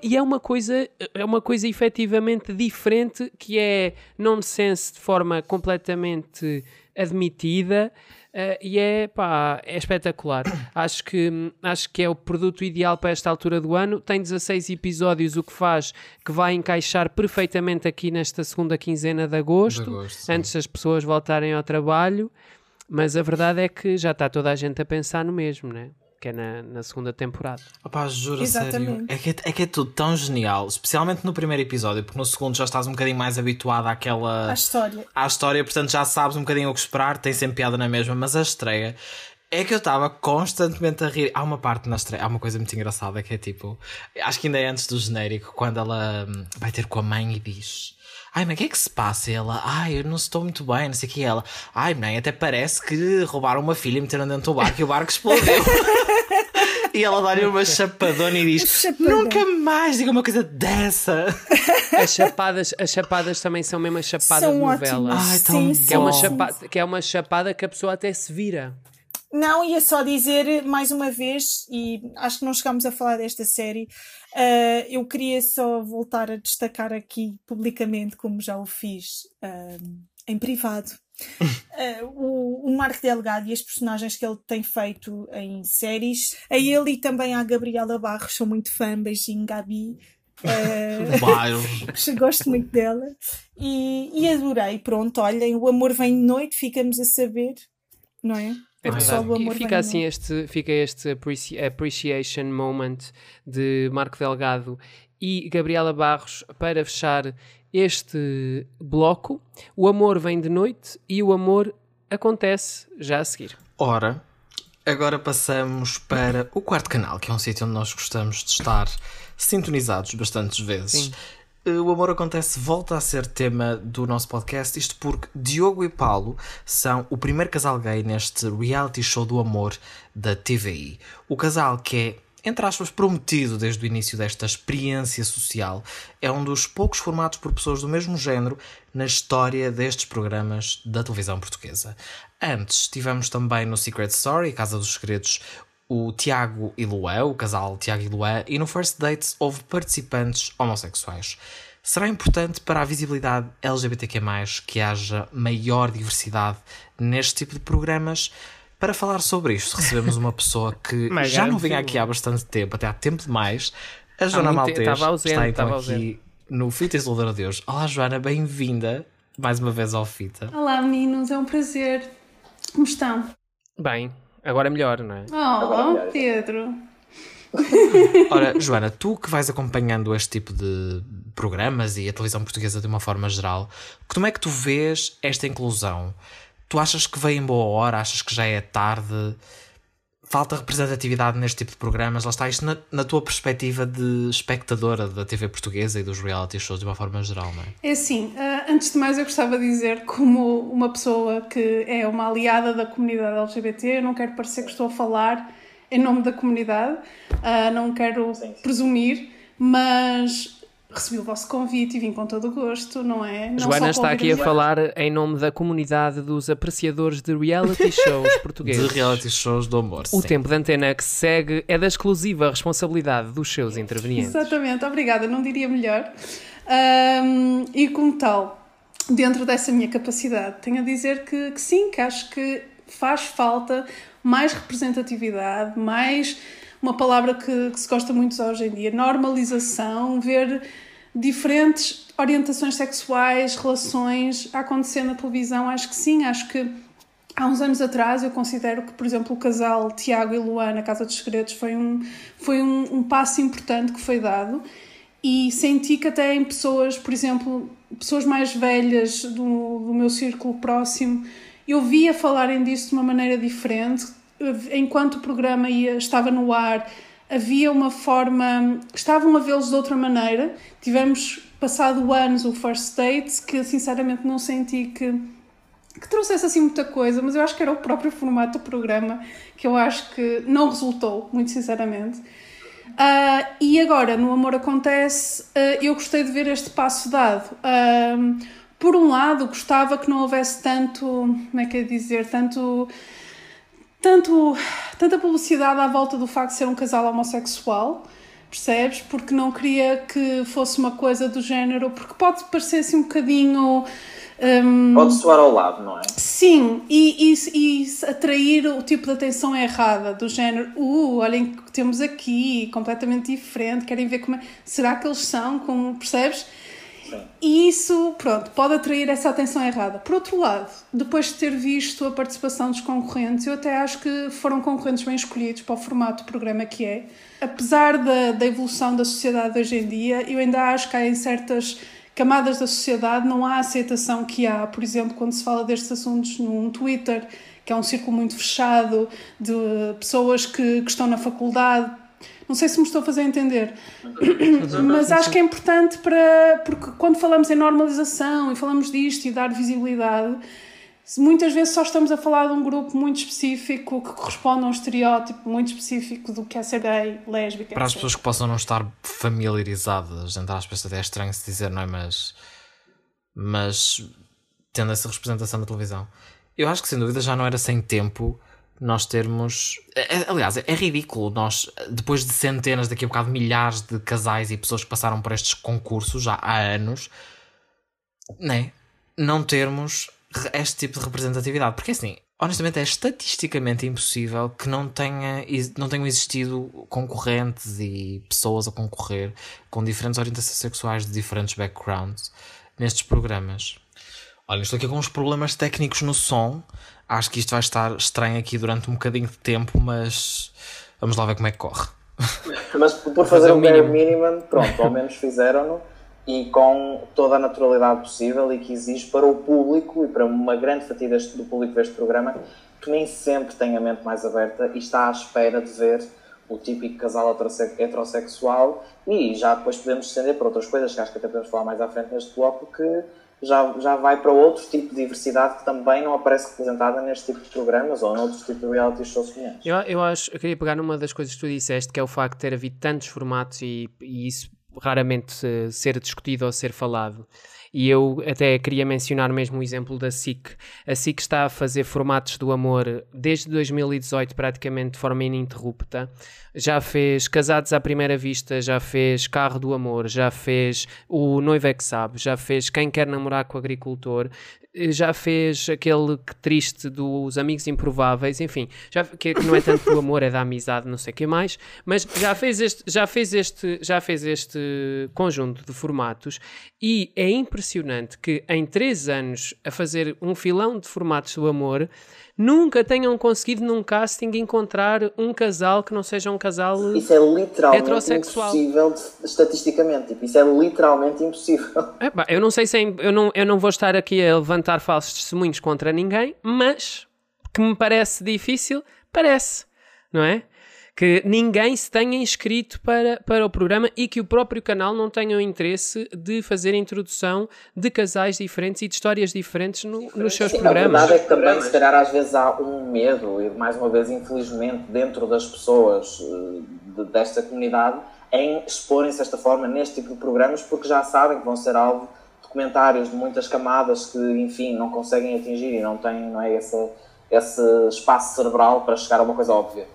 E é uma coisa, é uma coisa efetivamente diferente, que é nonsense de forma completamente admitida. eh, e é, pá, é espetacular. acho, que, acho que é o produto ideal para esta altura do ano. Tem 16 episódios, o que faz que vai encaixar perfeitamente aqui nesta segunda quinzena de agosto, De agosto, antes das pessoas voltarem ao trabalho. Mas a verdade é que já está toda a gente a pensar no mesmo, né? Que é na, na segunda temporada. Opá, juro, a sério. Exatamente. É que é, é que é tudo tão genial, especialmente no primeiro episódio, porque no segundo já estás um bocadinho mais habituado àquela. A história. à história, portanto já sabes um bocadinho o que esperar, tem sempre piada na mesma, mas a estreia é que eu estava constantemente a rir. Há uma parte na estreia, há uma coisa muito engraçada que é tipo, acho que ainda é antes do genérico, quando ela hum, vai ter com a mãe e diz. Ai, mas o que é que se passa? E ela, ai, eu não estou muito bem, não sei o que. E ela, ai, mãe, até parece que roubaram uma filha e meteram dentro do barco e o barco explodiu. e ela dá-lhe uma chapadona e diz. Nunca mais diga uma coisa dessa. As chapadas, as chapadas também são mesmo a chapada São de novela. ótimas. Ai, tão sim, Que é, uma chapada, que é uma chapada que a pessoa até se vira. Não, ia só dizer mais uma vez, e acho que não chegámos a falar desta série, ah, eu queria só voltar a destacar aqui publicamente, como já o fiz ah, em privado, ah, o, o Marco Delgado e as personagens que ele tem feito em séries. A ele e também à Gabriela Barros, sou muito fã, beijinho, Gabi. Bairros. Gosto muito dela e, e adorei. Pronto, olhem, o amor vem de noite, ficamos a saber, não é? É verdade. amor E vem fica de assim noite. este, fica este appreci- appreciation moment de Marco Delgado e Gabriela Barros para fechar este bloco. O amor vem de noite e o amor acontece já a seguir. Ora, agora passamos para o quarto canal, que é um sítio onde nós gostamos de estar sintonizados bastantes vezes. Sim. O amor acontece volta a ser tema do nosso podcast, isto porque Diogo e Paulo são o primeiro casal gay neste reality show do amor da TVI. O casal que é entre aspas, prometido desde o início desta experiência social, é um dos poucos formados por pessoas do mesmo género na história destes programas da televisão portuguesa. Antes, tivemos também no Secret Story, Casa dos Segredos, o Tiago e Lué, o casal Tiago e Lué, e no First Dates houve participantes homossexuais. Será importante para a visibilidade LGBTQ+, que haja maior diversidade neste tipo de programas? Para falar sobre isto, recebemos uma pessoa que já não vinha aqui há bastante tempo, até há tempo demais. A Joana Maltês estava ausente, está então aqui no Fita Isoladora de hoje. Olá Joana, bem-vinda. mais uma vez ao Fita. Olá meninos, é um prazer. Como estão? Bem, agora é melhor, não é? Oh, Pedro. Ora, Joana, tu que vais acompanhando este tipo de programas e a televisão portuguesa de uma forma geral, como é que tu vês esta inclusão? Tu achas que veio em boa hora? Achas que já é tarde? Falta representatividade neste tipo de programas? Lá está isto na, na tua perspectiva de espectadora da TV portuguesa e dos reality shows de uma forma geral, não é? É assim, uh, antes de mais eu gostava de dizer, como uma pessoa que é uma aliada da comunidade LGBT, eu não quero parecer que estou a falar em nome da comunidade, uh, não quero sim, sim. presumir, mas recebi o vosso convite e vim com todo o gosto, não é? Não Joana está aqui a falar em nome da comunidade dos apreciadores de reality shows portugueses. De reality shows do amor. O sim. tempo de antena que segue é da exclusiva responsabilidade dos seus intervenientes. Exatamente, obrigada, não diria melhor. Um, e como tal, dentro dessa minha capacidade, tenho a dizer que, que sim, que acho que faz falta mais representatividade, mais uma palavra que, que se gosta muito hoje em dia, normalização, ver diferentes orientações sexuais, relações a acontecer na televisão. Acho que sim, acho que há uns anos atrás eu considero que, por exemplo, o casal Tiago e Luana, Casa dos Segredos, foi um, foi um, um passo importante que foi dado e senti que até em pessoas, por exemplo, pessoas mais velhas do, do meu círculo próximo, eu via falarem disso de uma maneira diferente. Enquanto o programa ia, estava no ar, havia uma forma. estavam a vê-los de outra maneira. Tivemos passado anos o First Date, que sinceramente não senti que, que trouxesse assim muita coisa, mas eu acho que era o próprio formato do programa que eu acho que não resultou, muito sinceramente. Uh, e agora, no Amor Acontece, uh, eu gostei de ver este passo dado. Uh, por um lado, gostava que não houvesse tanto, como é que é dizer, tanto, tanto, tanta publicidade à volta do facto de ser um casal homossexual, percebes? Porque não queria que fosse uma coisa do género, porque pode parecer assim um bocadinho. Um, pode soar ao lado, não é? Sim, e, e, e atrair o tipo de atenção errada, do género, uh, olhem que temos aqui, completamente diferente, querem ver como é. Será que eles são? Como, percebes? E isso, pronto, pode atrair essa atenção errada. Por outro lado, depois de ter visto a participação dos concorrentes, eu até acho que foram concorrentes bem escolhidos para o formato do programa que é. Apesar da, da evolução da sociedade hoje em dia, eu ainda acho que há em certas camadas da sociedade não há a aceitação que há, por exemplo, quando se fala destes assuntos num Twitter, que é um círculo muito fechado de pessoas que, que estão na faculdade, não sei se me estou a fazer entender, mas acho que é importante para. Porque quando falamos em normalização e falamos disto e dar visibilidade, muitas vezes só estamos a falar de um grupo muito específico que corresponde a um estereótipo muito específico do que é ser gay, lésbica. Para etc. as pessoas que possam não estar familiarizadas, entre aspas, até é estranho se dizer, não é? Mas. Mas. tendo essa representação na televisão. Eu acho que sem dúvida já não era sem tempo nós termos. É, é, aliás, é ridículo nós, depois de centenas, daqui a bocado milhares de casais e pessoas que passaram por estes concursos já há anos, né? não termos este tipo de representatividade. Porque assim, honestamente, é estatisticamente impossível que não, tenha, não tenham existido concorrentes e pessoas a concorrer com diferentes orientações sexuais de diferentes backgrounds nestes programas. Olha, estou aqui com uns problemas técnicos no som acho que isto vai estar estranho aqui durante um bocadinho de tempo, mas vamos lá ver como é que corre. Mas por fazer o bare minimum, pronto, ao menos fizeram-no e com toda a naturalidade possível e que exige para o público e para uma grande fatia deste, do público deste programa que nem sempre tem a mente mais aberta e está à espera de ver o típico casal heterossexual e já depois podemos estender para outras coisas que acho que até podemos falar mais à frente neste bloco que já, já vai para outro tipo de diversidade que também não aparece representada neste tipo de programas ou noutros tipos de reality shows semelhantes. Eu, eu acho, eu queria pegar numa das coisas que tu disseste, que é o facto de ter havido tantos formatos e, e isso raramente ser discutido ou ser falado. E eu até queria mencionar mesmo o exemplo da SIC. A SIC está a fazer formatos do amor desde 2018, praticamente de forma ininterrupta. Já fez Casados à Primeira Vista, já fez Carro do Amor, já fez O Noivo é que Sabe, já fez Quem Quer Namorar com o Agricultor, já fez aquele que triste dos Amigos Improváveis, enfim, já, que, que não é tanto do amor, é da amizade, não sei o que mais, mas já fez este, já fez este, já fez este conjunto de formatos e é impressionante que em três anos a fazer um filão de formatos do amor nunca tenham conseguido num casting encontrar um casal que não seja um casal Isso é literalmente impossível estatisticamente. Tipo, isso é literalmente impossível. Epá, eu não sei se é, eu, não, eu não vou estar aqui a levantar falsos testemunhos contra ninguém, mas que me parece difícil, parece, não é? Que ninguém se tenha inscrito para, para o programa e que o próprio canal não tenha o interesse de fazer a introdução de casais diferentes e de histórias diferentes no- nos seus Sim, a programas. verdade é que também, se calhar, às vezes há um medo, e mais uma vez, infelizmente, dentro das pessoas eh, de- desta comunidade, em exporem-se desta forma neste tipo de programas, porque já sabem que vão ser alvo de comentários de muitas camadas que, enfim, não conseguem atingir e não têm não é, esse, esse espaço cerebral para chegar a uma coisa óbvia.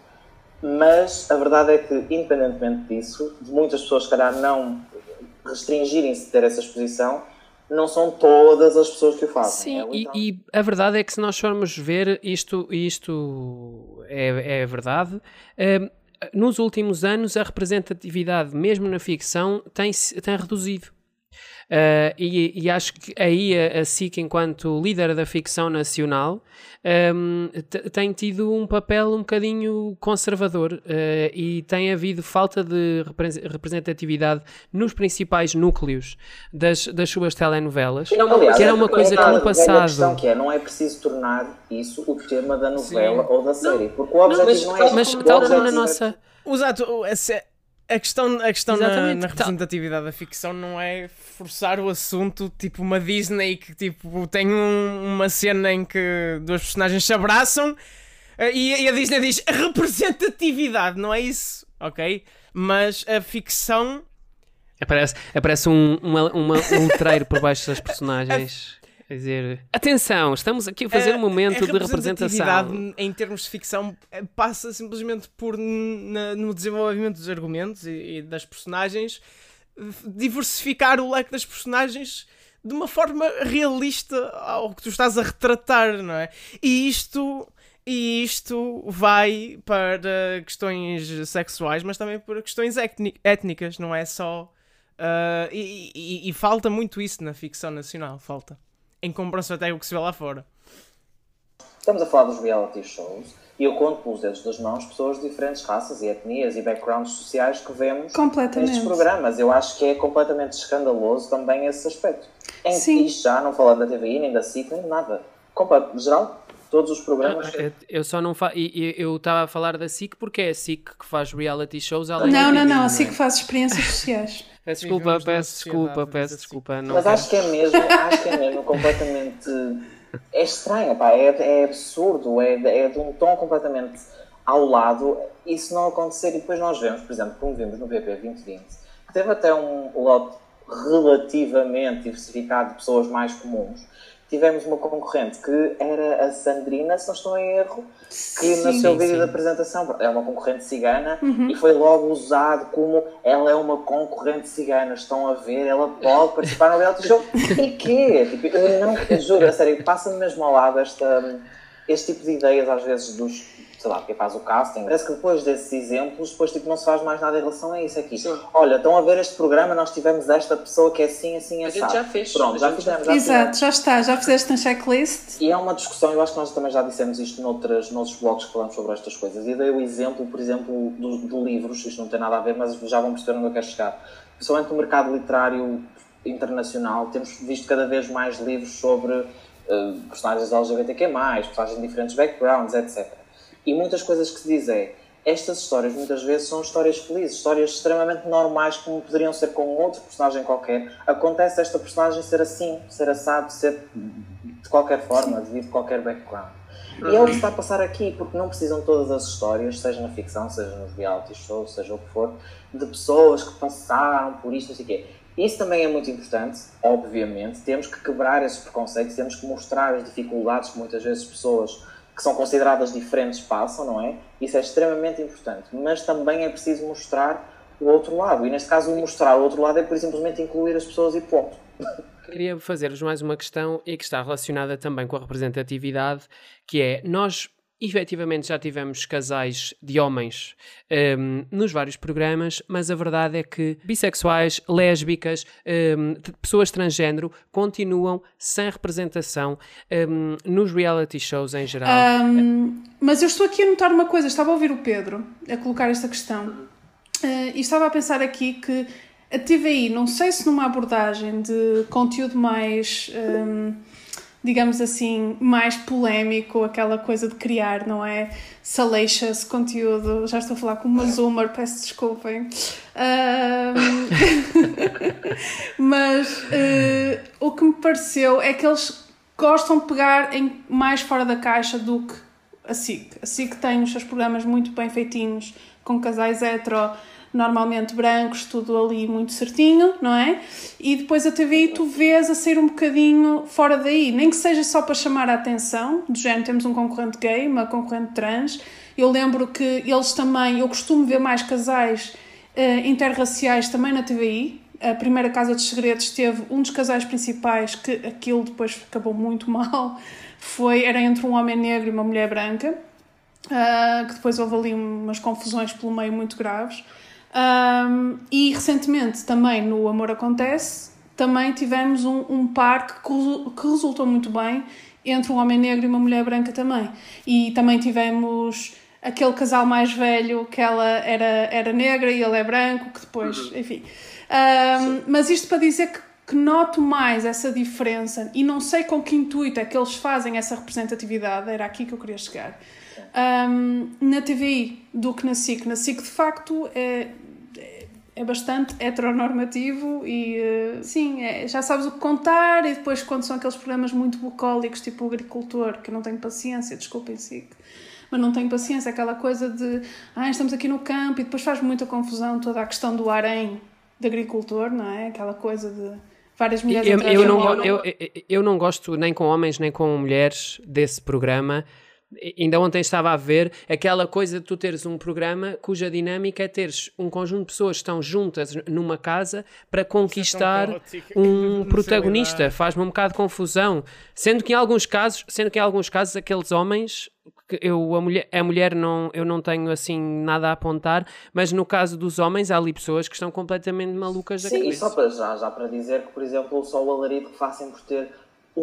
Mas a verdade é que, independentemente disso, de muitas pessoas, se calhar, não restringirem-se de ter essa exposição, não são todas as pessoas que o fazem. Sim, É e, literal- e a verdade é que se nós formos ver isto, isto é, é verdade. hum, nos últimos anos a representatividade, mesmo na ficção, tem, tem reduzido. Uh, e, e acho que aí a, a SIC, enquanto líder da ficção nacional, um, te- tem tido um papel um bocadinho conservador uh, e tem havido falta de repre- representatividade nos principais núcleos das, das suas telenovelas. Aliás, que era uma é coisa que no passado. questão que é, não é preciso tornar isso o tema da novela ou da série, porque o objetivo não, é Mas tal como na é- nossa. Exato, a questão, a questão na, na tá. representatividade da ficção não é forçar o assunto, tipo uma Disney que tipo, tem um- uma cena em que duas personagens se abraçam eh, e, e a Disney diz representatividade, não é isso, ok? Mas a ficção Aparece, aparece um, uma, uma- um letreiro por baixo das personagens. A dizer: Atenção, estamos aqui a fazer um momento a de representação. em termos de ficção eh, passa simplesmente por na- no desenvolvimento dos argumentos e, e das personagens diversificar o leque das personagens de uma forma realista ao que tu estás a retratar, não é? E isto e isto vai para questões sexuais, mas também para questões étni- étnicas, não é só ah, e, e- e falta muito isso na ficção nacional, falta. Em comparação até o que se vê lá fora. Estamos a falar dos reality shows e eu conto pelos dedos das mãos pessoas de diferentes raças e etnias e backgrounds sociais que vemos nestes programas. Eu acho que é completamente escandaloso também esse aspecto. Em Sim. isto já, não falando da TVI, nem da SIC, nem de nada. Compa- geral, todos os programas. Eu- Eu só não fa... e- Eu estava a falar da SIC porque é a SIC que faz reality shows além Não, da não, TV, não, é? assim que faz experiências sociais. Peço desculpa, peço desculpa, de peço desculpa. Não Mas quero- acho que é mesmo, acho que é mesmo completamente. É estranho, pá, é, é absurdo, é, de- é de um tom completamente ao lado isso não acontecer. E depois nós vemos, por exemplo, como vimos no PP 2020, que teve até um lote relativamente diversificado de pessoas mais comuns. Tivemos uma concorrente que era a Sandrina, se não estou em erro, que no Sim. seu Sim, vídeo sim. de apresentação é uma concorrente cigana e foi logo usado como ela é uma concorrente cigana, estão a ver, ela pode participar no reality show. E quê? Tipo, eu não, eu juro, a sério, passa-me mesmo ao lado esta, este tipo de ideias às vezes dos, sei lá, quem faz o casting. Parece que depois desses exemplos, depois tipo, não se faz mais nada em relação a isso aqui. Olha, estão a ver este programa, nós tivemos esta pessoa que é assim, assim, A assim. gente já fez, Pronto, já fizemos, já Exato, fizemos. já está, já fizeste um checklist. E é uma discussão, eu acho que nós também já dissemos isto noutras, noutros blogs que falamos sobre estas coisas. E dei o exemplo, por exemplo, do- de livros, isto não tem nada a ver, mas já vão perceber onde eu quero chegar. Principalmente no mercado literário internacional, temos visto cada vez mais livros sobre eh, personagens LGBTQ+, personagens de diferentes backgrounds, etc. E muitas coisas que se diz é, estas histórias muitas vezes são histórias felizes, histórias extremamente normais, como poderiam ser com outro personagem qualquer. Acontece esta personagem ser assim, ser assado, ser de qualquer forma, devido a qualquer background. E é o que está a passar aqui, porque não precisam todas as histórias, seja na ficção, seja nos reality shows, seja o que for, de pessoas que passaram por isto, não sei o quê. Isso também é muito importante, obviamente. Temos que quebrar esses preconceitos, temos que mostrar as dificuldades que muitas vezes pessoas que são consideradas diferentes passam, não é? Isso é extremamente importante. Mas também é preciso mostrar o outro lado. E neste caso, mostrar o outro lado é por simplesmente incluir as pessoas e ponto. Queria fazer-vos mais uma questão e que está relacionada também com a representatividade, que é nós efetivamente já tivemos casais de homens um, nos vários programas, mas a verdade é que bissexuais, lésbicas, um, pessoas transgênero continuam sem representação um, nos reality shows em geral. mas eu estou aqui a notar uma coisa, estava a ouvir o Pedro a colocar esta questão uh, e estava a pensar aqui que a TVI, não sei se numa abordagem de conteúdo mais digamos assim, mais polémico, aquela coisa de criar, não é? Salacious conteúdo. Já estou a falar com uma zoomer, peço desculpem. mas uh, o que me pareceu é que eles gostam de pegar em mais fora da caixa do que a SIC. A SIC tem os seus programas muito bem feitinhos, com casais hetero normalmente brancos, tudo ali muito certinho, não é? E depois a TVI tu vês a sair um bocadinho fora daí, nem que seja só para chamar a atenção, do género temos um concorrente gay, uma concorrente trans. Eu lembro que eles também, eu costumo ver mais casais uh, interraciais também na TVI. A primeira Casa dos Segredos teve um dos casais principais que aquilo depois acabou muito mal. Foi, era entre um homem negro e uma mulher branca. Uh, que depois houve ali umas confusões pelo meio muito graves. Um, e recentemente também no Amor Acontece, também tivemos um, um par que, que resultou muito bem entre um homem negro e uma mulher branca também. E também tivemos aquele casal mais velho que ela era, era negra e ele é branco, que depois, uhum. enfim. Um, mas isto para dizer que, que, noto mais essa diferença e não sei com que intuito é que eles fazem essa representatividade, era aqui que eu queria chegar um, na TVI do que na SIC. Na SIC, de facto, é, é bastante heteronormativo e uh, sim, é, já sabes o que contar. E depois, quando são aqueles programas muito bucólicos, tipo o agricultor, que eu não tenho paciência, desculpem, SIC. Mas não tenho paciência, aquela coisa de ah, estamos aqui no campo e depois faz muita confusão toda a questão do harém de agricultor, não é? Aquela coisa de várias mulheres eu, eu, não, eu, eu não gosto nem com homens nem com mulheres desse programa Ainda ontem estava a ver aquela coisa de tu teres um programa cuja dinâmica é teres um conjunto de pessoas que estão juntas numa casa para conquistar é um protagonista. Faz-me um bocado de confusão. Sendo que em alguns casos, sendo que em alguns casos aqueles homens eu a mulher, a mulher não eu não tenho assim nada a apontar, mas no caso dos homens há ali pessoas que estão completamente malucas da Sim, cabeça. Sim, só para já, já para dizer que por exemplo só o alarido que fazem por ter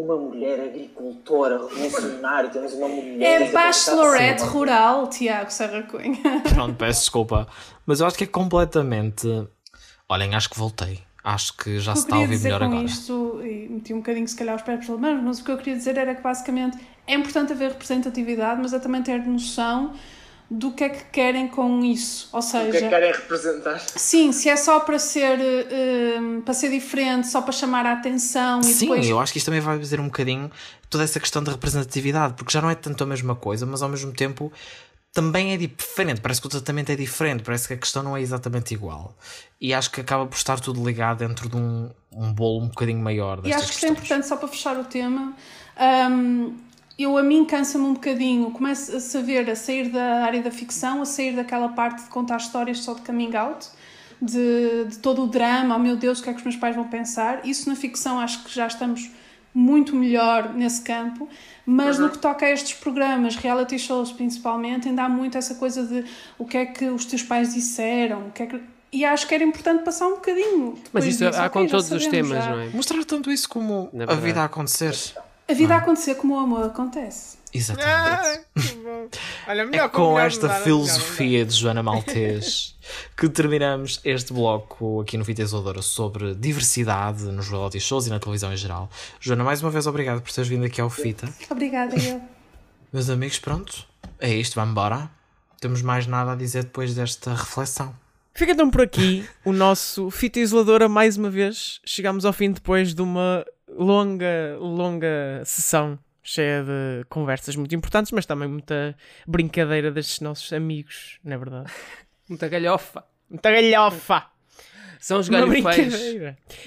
uma mulher agricultora revolucionária, temos uma mulher. É bachelorette rural, Tiago Serra Cunha. Pronto, peço desculpa. Mas eu acho que é completamente. Olhem, acho que voltei. Acho que já se está a ouvir melhor com agora. isto, e meti um bocadinho se calhar os pés pelas mãos, mas o que eu queria dizer era que basicamente é importante haver representatividade, mas é também ter noção do que é que querem com isso. Ou seja, o que é que querem representar? Sim, se é só para ser, uh, para ser diferente, só para chamar a atenção e Sim, depois... eu acho que isto também vai dizer um bocadinho toda essa questão de representatividade, porque já não é tanto a mesma coisa, mas ao mesmo tempo também é diferente, parece que o tratamento é diferente, parece que a questão não é exatamente igual. E acho que acaba por estar tudo ligado dentro de um, um bolo um bocadinho maior. E acho que isto é importante, só para fechar o tema, um, eu a mim cansa-me um bocadinho, começo a saber, a sair da área da ficção, a sair daquela parte de contar histórias só de coming out, de, de todo o drama, oh meu Deus, o que é que os meus pais vão pensar. Isso na ficção acho que já estamos muito melhor nesse campo, mas uhum. no que toca a estes programas, reality shows principalmente, ainda há muito essa coisa de o que é que os teus pais disseram, o que é que e acho que era importante passar um bocadinho. Mas isso há okay, com todos os temas, já. não é? Mostrar tanto isso como a vida a acontecer. A vida a acontecer como o amor acontece. Exatamente. Ah, Olha, é com esta filosofia de Joana Maltês que terminamos este bloco aqui no Fita Isoladora sobre diversidade nos reality shows e na televisão em geral. Joana, mais uma vez obrigado por teres vindo aqui ao Fita. Obrigada, eu. Meus amigos, pronto. É isto, vamos embora. Temos mais nada a dizer depois desta reflexão. Fica então por aqui o nosso Fita Isoladora mais uma vez. Chegamos ao fim depois de uma longa, longa sessão cheia de conversas muito importantes, mas também muita brincadeira destes nossos amigos, não é verdade? muita galhofa. Muita galhofa! São os galhofeiros.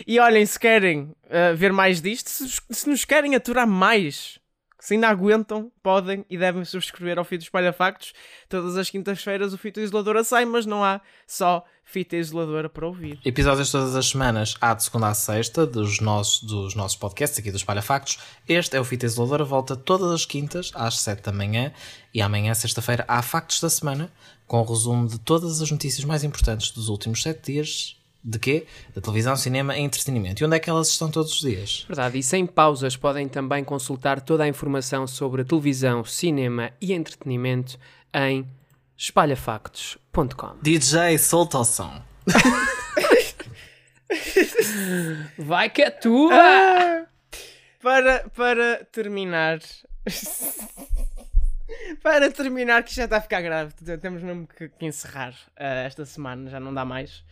E olhem, se querem uh, ver mais disto, se, se, nos querem aturar mais Se ainda aguentam, podem e devem subscrever ao Fito Espalha Factos. Todas as quintas-feiras o Fita Isoladora sai, mas não há só Fita Isoladora para ouvir. Episódios todas as semanas, há de segunda a sexta, dos nossos, dos nossos podcasts aqui do Espalha Factos. Este é o Fita Isoladora, volta todas as quintas às sete da manhã. E amanhã, sexta-feira, há Factos da Semana, com o resumo de todas as notícias mais importantes dos últimos sete dias de quê? Da televisão, cinema e entretenimento. E onde é que elas estão todos os dias? Verdade, e sem pausas podem também consultar toda a informação sobre a televisão, cinema e entretenimento em espalhafactos.com. DJ, solta o som. Vai que é tua! Ah, para, para terminar. para terminar, que já está a ficar grave. Temos mesmo que, que encerrar uh, esta semana, já não dá mais.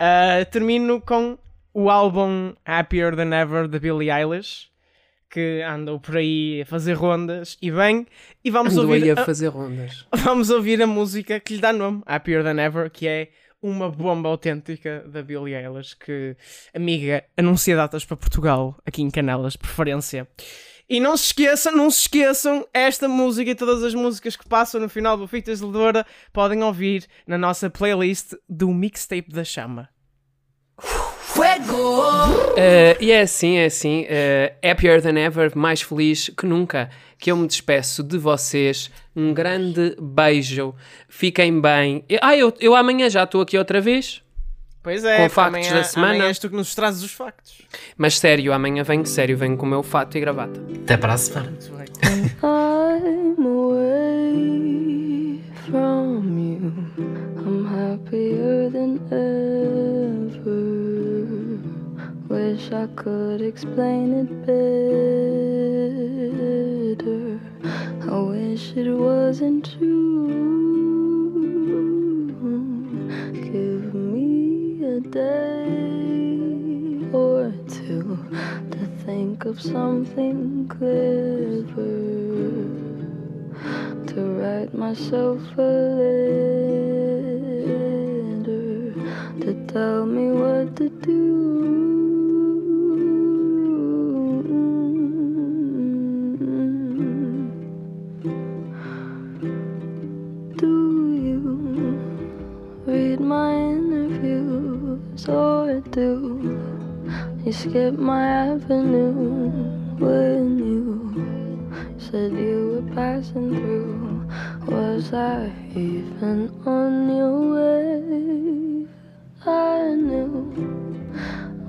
Uh, termino com o álbum Happier Than Ever de Billie Eilish. Que andou por aí a fazer rondas e bem, e vamos Andou ouvir. a fazer rondas. Vamos ouvir a música que lhe dá nome, Happier Than Ever, que é uma bomba autêntica da Billie Eilish, que, amiga, anuncia datas para Portugal, aqui em Canelas, preferência. E não se esqueçam, não se esqueçam, esta música e todas as músicas que passam no final do Fitas Ledora podem ouvir na nossa playlist do Mixtape da Chama. Uh, e é assim, é assim. Uh, happier than ever, mais feliz que nunca. Que eu me despeço de vocês. Um grande beijo. Fiquem bem. Ah, eu, eu amanhã já estou aqui outra vez. Pois é, Com factos amanhã, da semana. amanhã és tu que nos trazes os factos. Mas sério, amanhã venho sério. Venho com o meu fato e gravata. Até para a semana. I'm away from you. I'm happier than ever. Wish I could explain it better. I wish it wasn't true. Day or two to think of something clever to write myself a letter to tell me what to do. Do you read my interviews or do you skip my avenue when you said you were passing through? Was I even on your way? I knew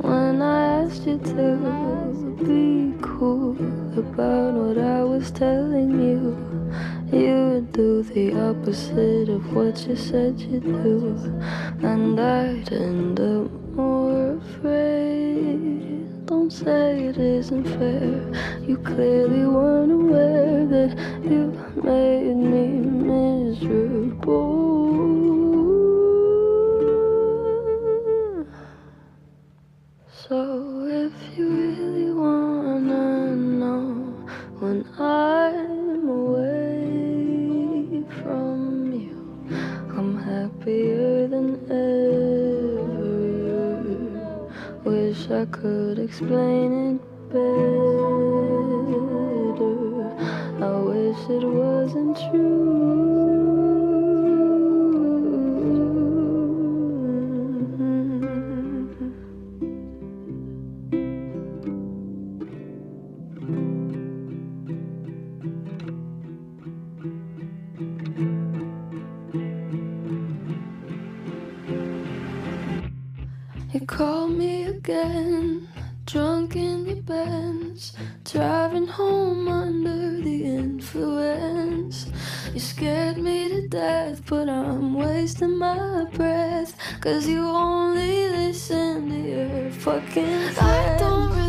when I asked you to be cool about what I was telling you. You do the opposite of what you said you'd do, and I'd end up more afraid. Don't say it isn't fair. You clearly weren't aware that you made me miserable. So if you really wanna know when I'm happier than ever. Wish I could explain it better. I wish it wasn't true. Again, drunk in your Benz, driving home under the influence. You scared me to death, but I'm wasting my breath. Cause you only listen to your fucking friends. I don't